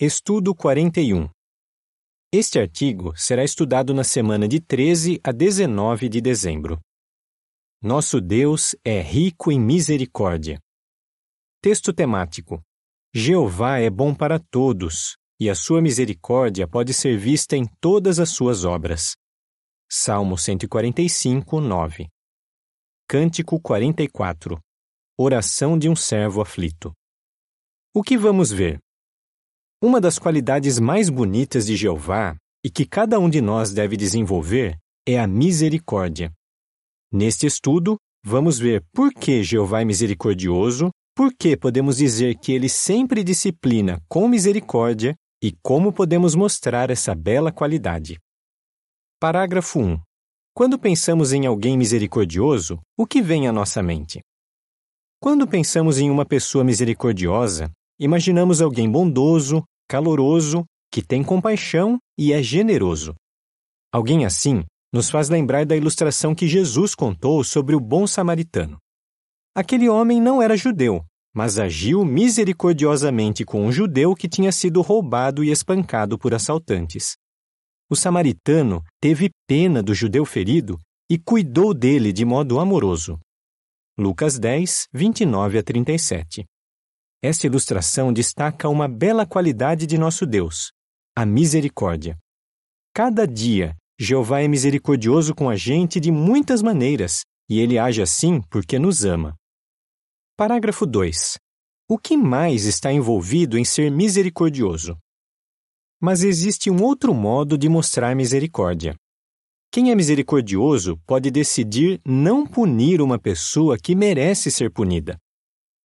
Estudo 41. Este artigo será estudado na semana de 13 a 19 de dezembro. Nosso Deus é rico em misericórdia. Texto temático: Jeová é bom para todos, e a sua misericórdia pode ser vista em todas as suas obras. Salmo 145, 9. Cântico 44. Oração de um servo aflito. O que vamos ver? Uma das qualidades mais bonitas de Jeová e que cada um de nós deve desenvolver é a misericórdia. Neste estudo, vamos ver por que Jeová é misericordioso, por que podemos dizer que ele sempre disciplina com misericórdia e como podemos mostrar essa bela qualidade. Parágrafo 1. Quando pensamos em alguém misericordioso, o que vem à nossa mente? Quando pensamos em uma pessoa misericordiosa, imaginamos alguém bondoso, caloroso, que tem compaixão e é generoso. Alguém assim nos faz lembrar da ilustração que Jesus contou sobre o bom samaritano. Aquele homem não era judeu, mas agiu misericordiosamente com um judeu que tinha sido roubado e espancado por assaltantes. O samaritano teve pena do judeu ferido e cuidou dele de modo amoroso. Lucas 10, 29 a 37. Esta ilustração destaca uma bela qualidade de nosso Deus, a misericórdia. Cada dia, Jeová é misericordioso com a gente de muitas maneiras, e ele age assim porque nos ama. Parágrafo 2. O que mais está envolvido em ser misericordioso? Mas existe um outro modo de mostrar misericórdia. Quem é misericordioso pode decidir não punir uma pessoa que merece ser punida.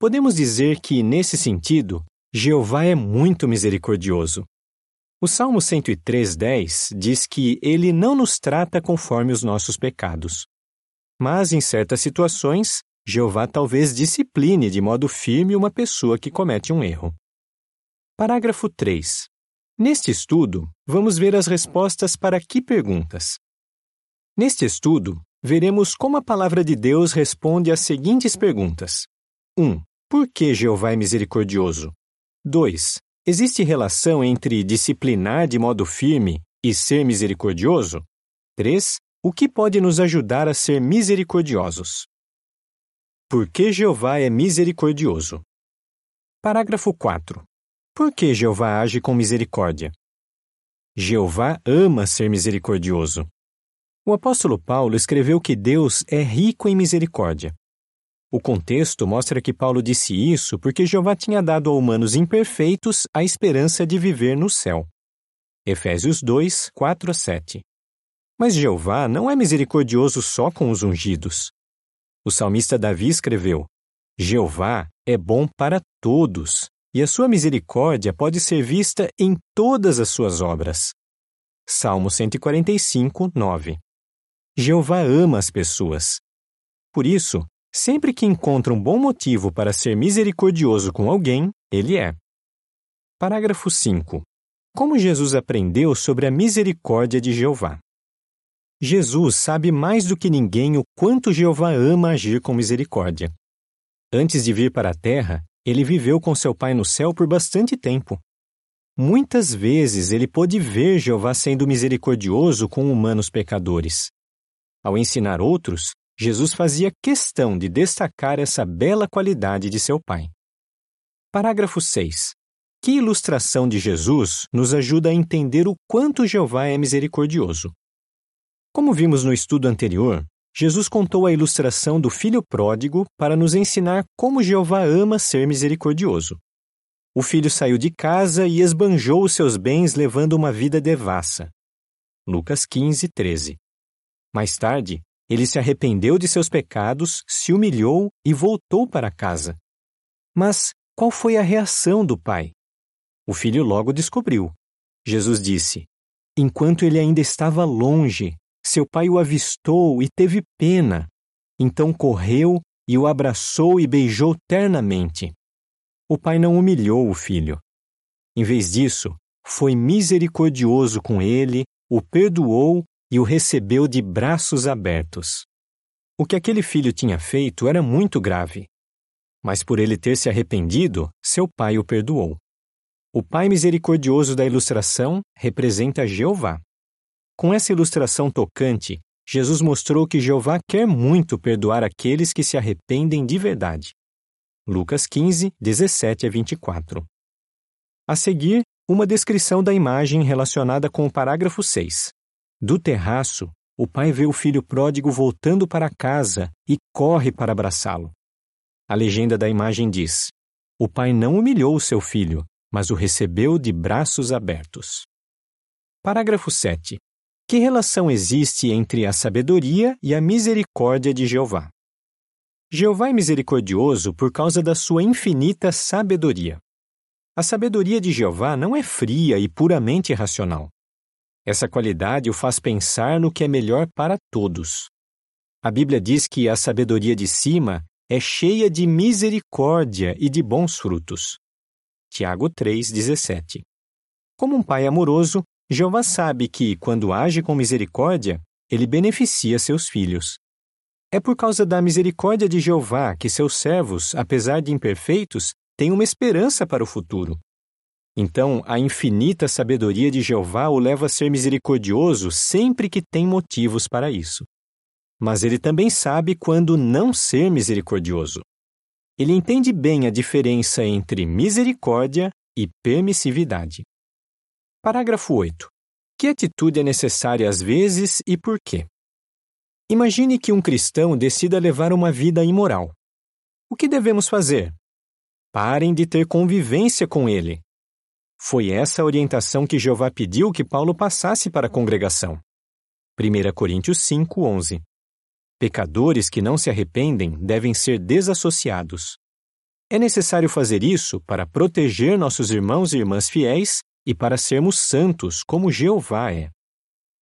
Podemos dizer que, nesse sentido, Jeová é muito misericordioso. O Salmo 103:10 diz que ele não nos trata conforme os nossos pecados. Mas, em certas situações, Jeová talvez discipline de modo firme uma pessoa que comete um erro. Parágrafo 3. Neste estudo, vamos ver as respostas para que perguntas? Neste estudo, veremos como a palavra de Deus responde às seguintes perguntas: 1. Por que Jeová é misericordioso? 2. Existe relação entre disciplinar de modo firme e ser misericordioso? 3. O que pode nos ajudar a ser misericordiosos? Por que Jeová é misericordioso? Parágrafo 4. Por que Jeová age com misericórdia? Jeová ama ser misericordioso. O apóstolo Paulo escreveu que Deus é rico em misericórdia. O contexto mostra que Paulo disse isso porque Jeová tinha dado a humanos imperfeitos a esperança de viver no céu. Efésios 2, 4 a 7. Mas Jeová não é misericordioso só com os ungidos. O salmista Davi escreveu: Jeová é bom para todos, e a sua misericórdia pode ser vista em todas as suas obras. Salmo 145, 9. Jeová ama as pessoas. Por isso, Sempre que encontra um bom motivo para ser misericordioso com alguém, ele é. Parágrafo 5. Como Jesus aprendeu sobre a misericórdia de Jeová? Jesus sabe mais do que ninguém o quanto Jeová ama agir com misericórdia. Antes de vir para a terra, ele viveu com seu Pai no céu por bastante tempo. Muitas vezes ele pôde ver Jeová sendo misericordioso com humanos pecadores. Ao ensinar outros, Jesus fazia questão de destacar essa bela qualidade de seu Pai. Parágrafo 6. Que ilustração de Jesus nos ajuda a entender o quanto Jeová é misericordioso? Como vimos no estudo anterior, Jesus contou a ilustração do filho pródigo para nos ensinar como Jeová ama ser misericordioso. O filho saiu de casa e esbanjou os seus bens levando uma vida devassa. Lucas 15, 13. Mais tarde, ele se arrependeu de seus pecados, se humilhou e voltou para casa. Mas qual foi a reação do pai? O filho logo descobriu. Jesus disse: Enquanto ele ainda estava longe, seu pai o avistou e teve pena. Então correu e o abraçou e beijou ternamente. O pai não humilhou o filho. Em vez disso, foi misericordioso com ele, o perdoou e o recebeu de braços abertos. O que aquele filho tinha feito era muito grave. Mas por ele ter se arrependido, seu pai o perdoou. O Pai misericordioso da ilustração representa Jeová. Com essa ilustração tocante, Jesus mostrou que Jeová quer muito perdoar aqueles que se arrependem de verdade. Lucas 15, 17 a 24. A seguir, uma descrição da imagem relacionada com o parágrafo 6. Do terraço, o pai vê o filho pródigo voltando para casa e corre para abraçá-lo. A legenda da imagem diz: O pai não humilhou o seu filho, mas o recebeu de braços abertos. Parágrafo 7. Que relação existe entre a sabedoria e a misericórdia de Jeová? Jeová é misericordioso por causa da sua infinita sabedoria. A sabedoria de Jeová não é fria e puramente racional. Essa qualidade o faz pensar no que é melhor para todos. A Bíblia diz que a sabedoria de cima é cheia de misericórdia e de bons frutos. Tiago 3,17 Como um pai amoroso, Jeová sabe que, quando age com misericórdia, ele beneficia seus filhos. É por causa da misericórdia de Jeová que seus servos, apesar de imperfeitos, têm uma esperança para o futuro. Então, a infinita sabedoria de Jeová o leva a ser misericordioso sempre que tem motivos para isso. Mas ele também sabe quando não ser misericordioso. Ele entende bem a diferença entre misericórdia e permissividade. Parágrafo 8. Que atitude é necessária às vezes e por quê? Imagine que um cristão decida levar uma vida imoral. O que devemos fazer? Parem de ter convivência com ele, foi essa a orientação que Jeová pediu que Paulo passasse para a congregação. 1 Coríntios 5, 11. Pecadores que não se arrependem devem ser desassociados. É necessário fazer isso para proteger nossos irmãos e irmãs fiéis e para sermos santos, como Jeová é.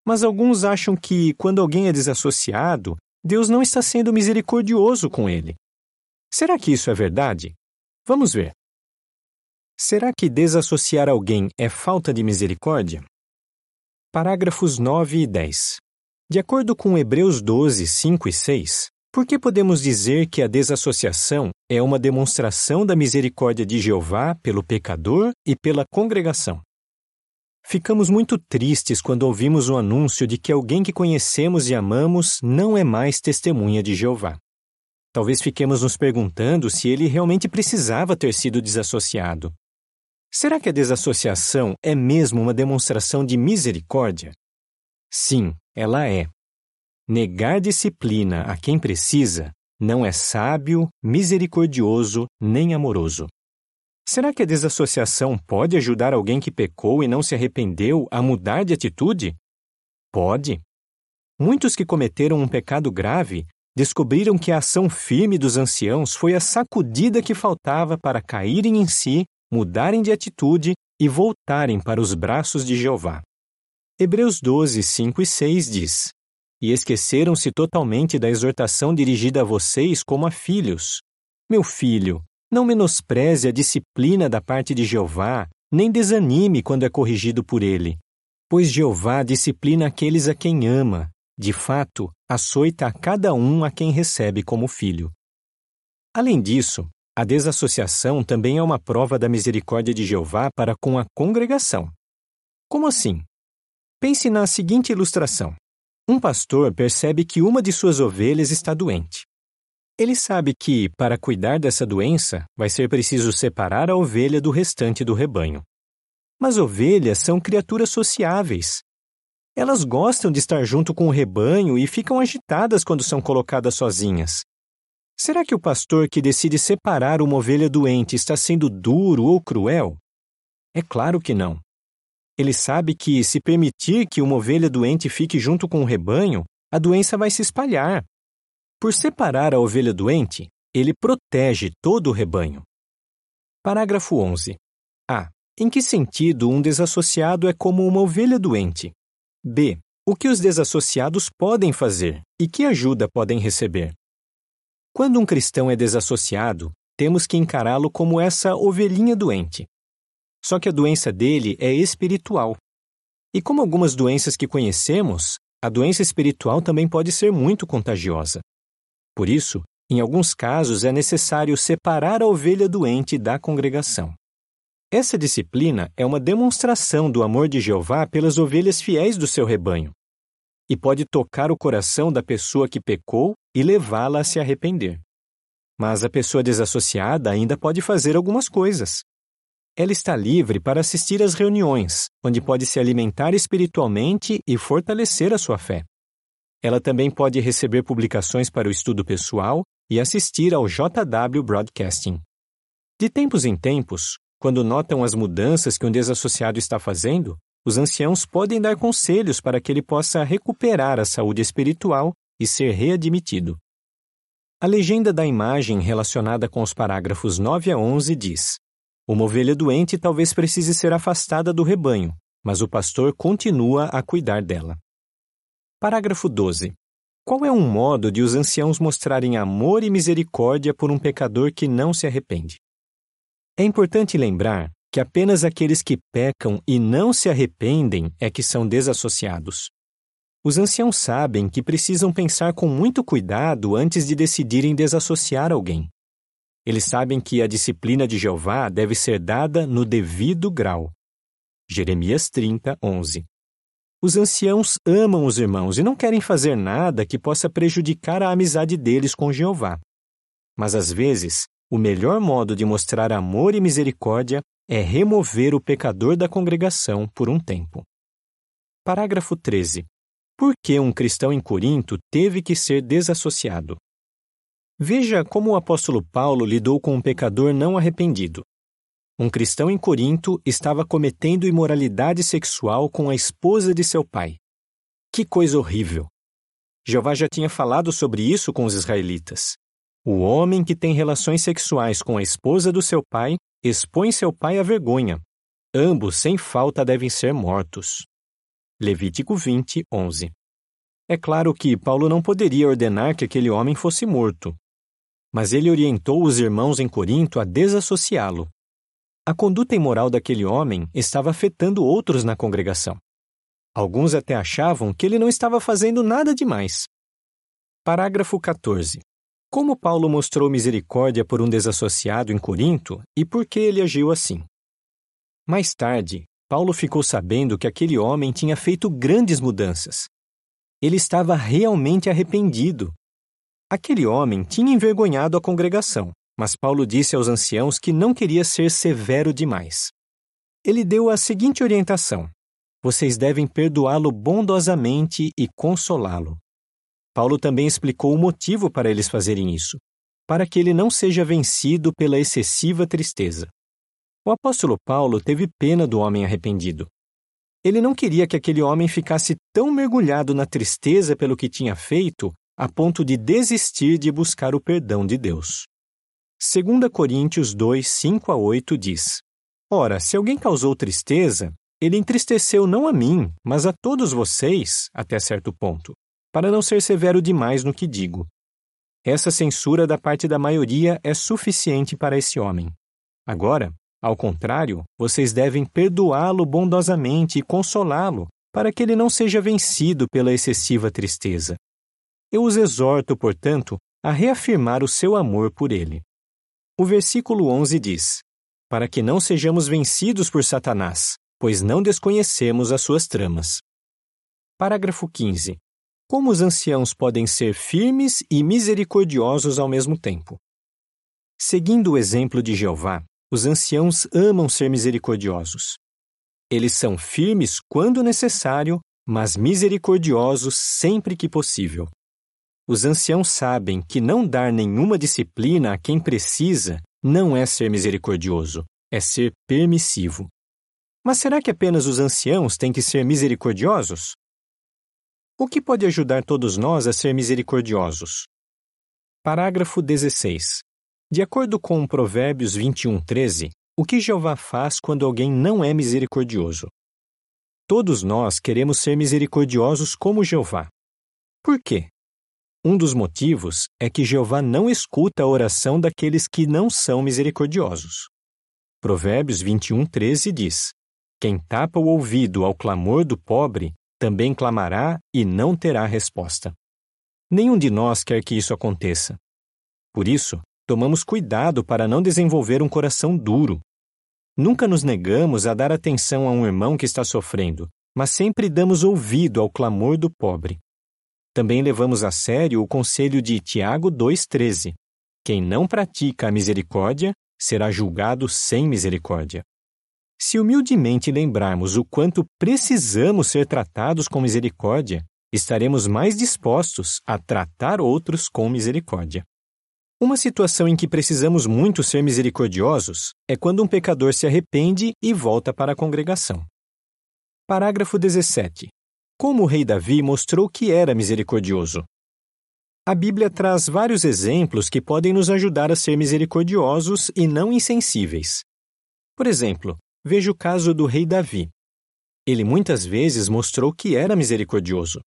Mas alguns acham que, quando alguém é desassociado, Deus não está sendo misericordioso com ele. Será que isso é verdade? Vamos ver. Será que desassociar alguém é falta de misericórdia? Parágrafos 9 e 10. De acordo com Hebreus 12, 5 e 6, por que podemos dizer que a desassociação é uma demonstração da misericórdia de Jeová pelo pecador e pela congregação? Ficamos muito tristes quando ouvimos o anúncio de que alguém que conhecemos e amamos não é mais testemunha de Jeová. Talvez fiquemos nos perguntando se ele realmente precisava ter sido desassociado Será que a desassociação é mesmo uma demonstração de misericórdia? Sim, ela é. Negar disciplina a quem precisa não é sábio, misericordioso nem amoroso. Será que a desassociação pode ajudar alguém que pecou e não se arrependeu a mudar de atitude? Pode. Muitos que cometeram um pecado grave descobriram que a ação firme dos anciãos foi a sacudida que faltava para caírem em si mudarem de atitude e voltarem para os braços de Jeová. Hebreus 12, 5 e 6 diz: E esqueceram-se totalmente da exortação dirigida a vocês como a filhos. Meu filho, não menospreze a disciplina da parte de Jeová, nem desanime quando é corrigido por ele. Pois Jeová disciplina aqueles a quem ama, de fato, açoita a cada um a quem recebe como filho. Além disso, a desassociação também é uma prova da misericórdia de Jeová para com a congregação. Como assim? Pense na seguinte ilustração. Um pastor percebe que uma de suas ovelhas está doente. Ele sabe que, para cuidar dessa doença, vai ser preciso separar a ovelha do restante do rebanho. Mas ovelhas são criaturas sociáveis. Elas gostam de estar junto com o rebanho e ficam agitadas quando são colocadas sozinhas. Será que o pastor que decide separar uma ovelha doente está sendo duro ou cruel? É claro que não. Ele sabe que, se permitir que uma ovelha doente fique junto com o rebanho, a doença vai se espalhar. Por separar a ovelha doente, ele protege todo o rebanho. Parágrafo 11. A. Em que sentido um desassociado é como uma ovelha doente? B. O que os desassociados podem fazer e que ajuda podem receber? Quando um cristão é desassociado, temos que encará-lo como essa ovelhinha doente. Só que a doença dele é espiritual. E como algumas doenças que conhecemos, a doença espiritual também pode ser muito contagiosa. Por isso, em alguns casos é necessário separar a ovelha doente da congregação. Essa disciplina é uma demonstração do amor de Jeová pelas ovelhas fiéis do seu rebanho e pode tocar o coração da pessoa que pecou e levá-la a se arrepender. Mas a pessoa desassociada ainda pode fazer algumas coisas. Ela está livre para assistir às reuniões, onde pode se alimentar espiritualmente e fortalecer a sua fé. Ela também pode receber publicações para o estudo pessoal e assistir ao JW Broadcasting. De tempos em tempos, quando notam as mudanças que um desassociado está fazendo, os anciãos podem dar conselhos para que ele possa recuperar a saúde espiritual e ser readmitido. A legenda da imagem relacionada com os parágrafos 9 a 11 diz: Uma ovelha doente talvez precise ser afastada do rebanho, mas o pastor continua a cuidar dela. Parágrafo 12. Qual é um modo de os anciãos mostrarem amor e misericórdia por um pecador que não se arrepende? É importante lembrar que apenas aqueles que pecam e não se arrependem é que são desassociados. Os anciãos sabem que precisam pensar com muito cuidado antes de decidirem desassociar alguém. Eles sabem que a disciplina de Jeová deve ser dada no devido grau. Jeremias 30, 11. Os anciãos amam os irmãos e não querem fazer nada que possa prejudicar a amizade deles com Jeová. Mas às vezes, o melhor modo de mostrar amor e misericórdia é remover o pecador da congregação por um tempo. Parágrafo 13. Por que um cristão em Corinto teve que ser desassociado? Veja como o apóstolo Paulo lidou com um pecador não arrependido. Um cristão em Corinto estava cometendo imoralidade sexual com a esposa de seu pai. Que coisa horrível! Jeová já tinha falado sobre isso com os israelitas. O homem que tem relações sexuais com a esposa do seu pai expõe seu pai à vergonha. Ambos, sem falta, devem ser mortos. Levítico 20, 11. É claro que Paulo não poderia ordenar que aquele homem fosse morto, mas ele orientou os irmãos em Corinto a desassociá-lo. A conduta imoral daquele homem estava afetando outros na congregação. Alguns até achavam que ele não estava fazendo nada demais. Parágrafo 14. Como Paulo mostrou misericórdia por um desassociado em Corinto e por que ele agiu assim? Mais tarde, Paulo ficou sabendo que aquele homem tinha feito grandes mudanças. Ele estava realmente arrependido. Aquele homem tinha envergonhado a congregação, mas Paulo disse aos anciãos que não queria ser severo demais. Ele deu a seguinte orientação: Vocês devem perdoá-lo bondosamente e consolá-lo. Paulo também explicou o motivo para eles fazerem isso, para que ele não seja vencido pela excessiva tristeza. O apóstolo Paulo teve pena do homem arrependido. Ele não queria que aquele homem ficasse tão mergulhado na tristeza pelo que tinha feito a ponto de desistir de buscar o perdão de Deus. 2 Coríntios 2, 5 a 8 diz: Ora, se alguém causou tristeza, ele entristeceu não a mim, mas a todos vocês, até certo ponto, para não ser severo demais no que digo. Essa censura da parte da maioria é suficiente para esse homem. Agora, ao contrário, vocês devem perdoá-lo bondosamente e consolá-lo, para que ele não seja vencido pela excessiva tristeza. Eu os exorto, portanto, a reafirmar o seu amor por ele. O versículo 11 diz: Para que não sejamos vencidos por Satanás, pois não desconhecemos as suas tramas. Parágrafo 15. Como os anciãos podem ser firmes e misericordiosos ao mesmo tempo? Seguindo o exemplo de Jeová, os anciãos amam ser misericordiosos. Eles são firmes quando necessário, mas misericordiosos sempre que possível. Os anciãos sabem que não dar nenhuma disciplina a quem precisa não é ser misericordioso, é ser permissivo. Mas será que apenas os anciãos têm que ser misericordiosos? O que pode ajudar todos nós a ser misericordiosos? Parágrafo 16. De acordo com Provérbios 21:13, o que Jeová faz quando alguém não é misericordioso? Todos nós queremos ser misericordiosos como Jeová. Por quê? Um dos motivos é que Jeová não escuta a oração daqueles que não são misericordiosos. Provérbios 21:13 diz: Quem tapa o ouvido ao clamor do pobre, também clamará e não terá resposta. Nenhum de nós quer que isso aconteça. Por isso, tomamos cuidado para não desenvolver um coração duro. Nunca nos negamos a dar atenção a um irmão que está sofrendo, mas sempre damos ouvido ao clamor do pobre. Também levamos a sério o conselho de Tiago 2,13: Quem não pratica a misericórdia será julgado sem misericórdia. Se humildemente lembrarmos o quanto precisamos ser tratados com misericórdia, estaremos mais dispostos a tratar outros com misericórdia. Uma situação em que precisamos muito ser misericordiosos é quando um pecador se arrepende e volta para a congregação. Parágrafo 17. Como o rei Davi mostrou que era misericordioso. A Bíblia traz vários exemplos que podem nos ajudar a ser misericordiosos e não insensíveis. Por exemplo, veja o caso do rei Davi. Ele muitas vezes mostrou que era misericordioso.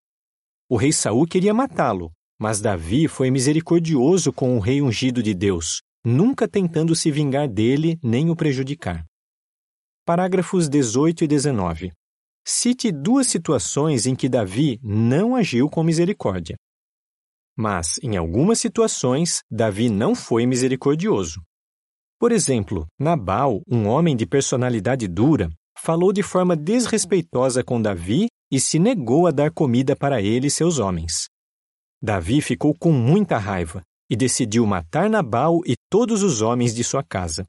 O rei Saul queria matá-lo, mas Davi foi misericordioso com o rei ungido de Deus, nunca tentando se vingar dele nem o prejudicar. Parágrafos 18 e 19. Cite duas situações em que Davi não agiu com misericórdia. Mas, em algumas situações, Davi não foi misericordioso. Por exemplo, Nabal, um homem de personalidade dura, falou de forma desrespeitosa com Davi e se negou a dar comida para ele e seus homens. Davi ficou com muita raiva e decidiu matar Nabal e todos os homens de sua casa.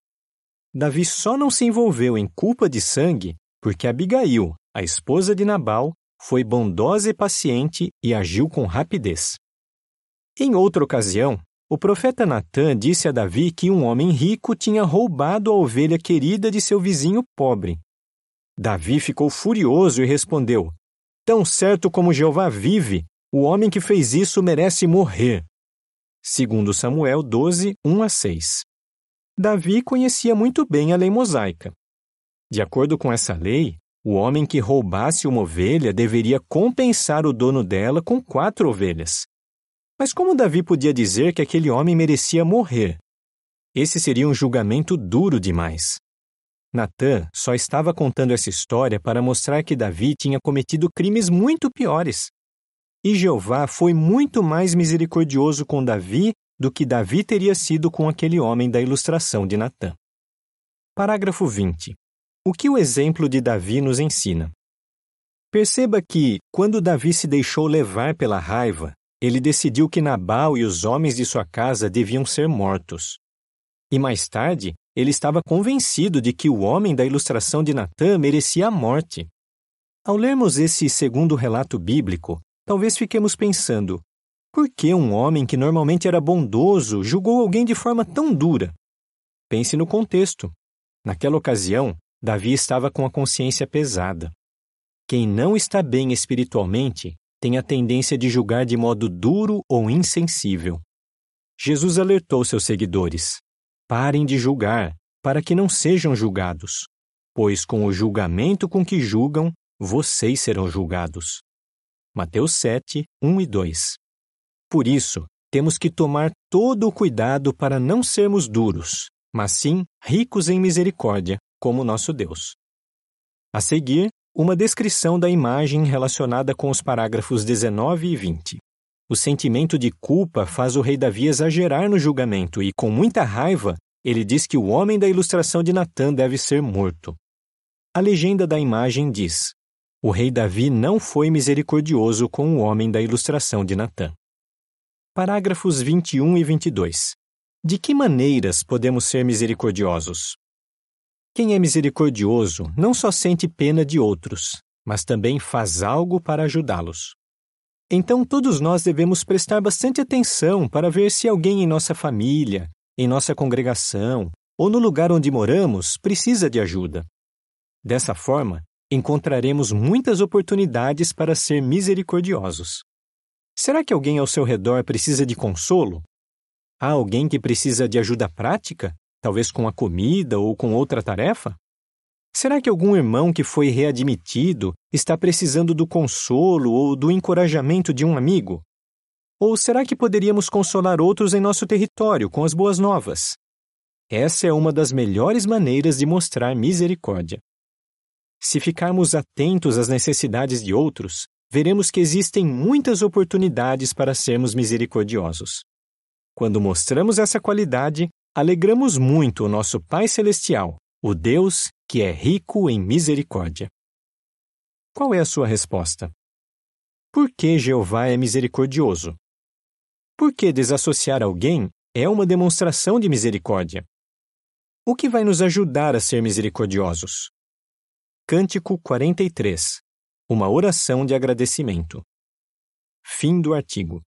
Davi só não se envolveu em culpa de sangue porque Abigail, a esposa de Nabal, foi bondosa e paciente e agiu com rapidez. Em outra ocasião, o profeta Natã disse a Davi que um homem rico tinha roubado a ovelha querida de seu vizinho pobre. Davi ficou furioso e respondeu: Tão certo como Jeová vive, o homem que fez isso merece morrer. Segundo Samuel 12, 1 a 6. Davi conhecia muito bem a lei mosaica. De acordo com essa lei, o homem que roubasse uma ovelha deveria compensar o dono dela com quatro ovelhas. Mas como Davi podia dizer que aquele homem merecia morrer? Esse seria um julgamento duro demais. Natã só estava contando essa história para mostrar que Davi tinha cometido crimes muito piores. E Jeová foi muito mais misericordioso com Davi do que Davi teria sido com aquele homem da ilustração de Natã. Parágrafo 20. O que o exemplo de Davi nos ensina? Perceba que, quando Davi se deixou levar pela raiva, ele decidiu que Nabal e os homens de sua casa deviam ser mortos. E mais tarde, ele estava convencido de que o homem da ilustração de Natã merecia a morte. Ao lermos esse segundo relato bíblico, talvez fiquemos pensando: por que um homem que normalmente era bondoso julgou alguém de forma tão dura? Pense no contexto. Naquela ocasião, Davi estava com a consciência pesada. Quem não está bem espiritualmente tem a tendência de julgar de modo duro ou insensível. Jesus alertou seus seguidores: Parem de julgar, para que não sejam julgados, pois com o julgamento com que julgam, vocês serão julgados. Mateus 7, 1 e 2. Por isso, temos que tomar todo o cuidado para não sermos duros, mas sim ricos em misericórdia, como nosso Deus. A seguir, uma descrição da imagem relacionada com os parágrafos 19 e 20. O sentimento de culpa faz o rei Davi exagerar no julgamento e, com muita raiva, ele diz que o homem da ilustração de Natã deve ser morto. A legenda da imagem diz: O rei Davi não foi misericordioso com o homem da ilustração de Natã. Parágrafos 21 e 22. De que maneiras podemos ser misericordiosos? Quem é misericordioso não só sente pena de outros, mas também faz algo para ajudá-los. Então, todos nós devemos prestar bastante atenção para ver se alguém em nossa família, em nossa congregação ou no lugar onde moramos precisa de ajuda. Dessa forma, encontraremos muitas oportunidades para ser misericordiosos. Será que alguém ao seu redor precisa de consolo? Há alguém que precisa de ajuda prática, talvez com a comida ou com outra tarefa? Será que algum irmão que foi readmitido está precisando do consolo ou do encorajamento de um amigo? Ou será que poderíamos consolar outros em nosso território com as boas novas? Essa é uma das melhores maneiras de mostrar misericórdia. Se ficarmos atentos às necessidades de outros, veremos que existem muitas oportunidades para sermos misericordiosos. Quando mostramos essa qualidade, alegramos muito o nosso Pai Celestial o Deus que é rico em misericórdia. Qual é a sua resposta? Por que Jeová é misericordioso? Por que desassociar alguém é uma demonstração de misericórdia? O que vai nos ajudar a ser misericordiosos? Cântico 43 Uma oração de agradecimento. Fim do artigo.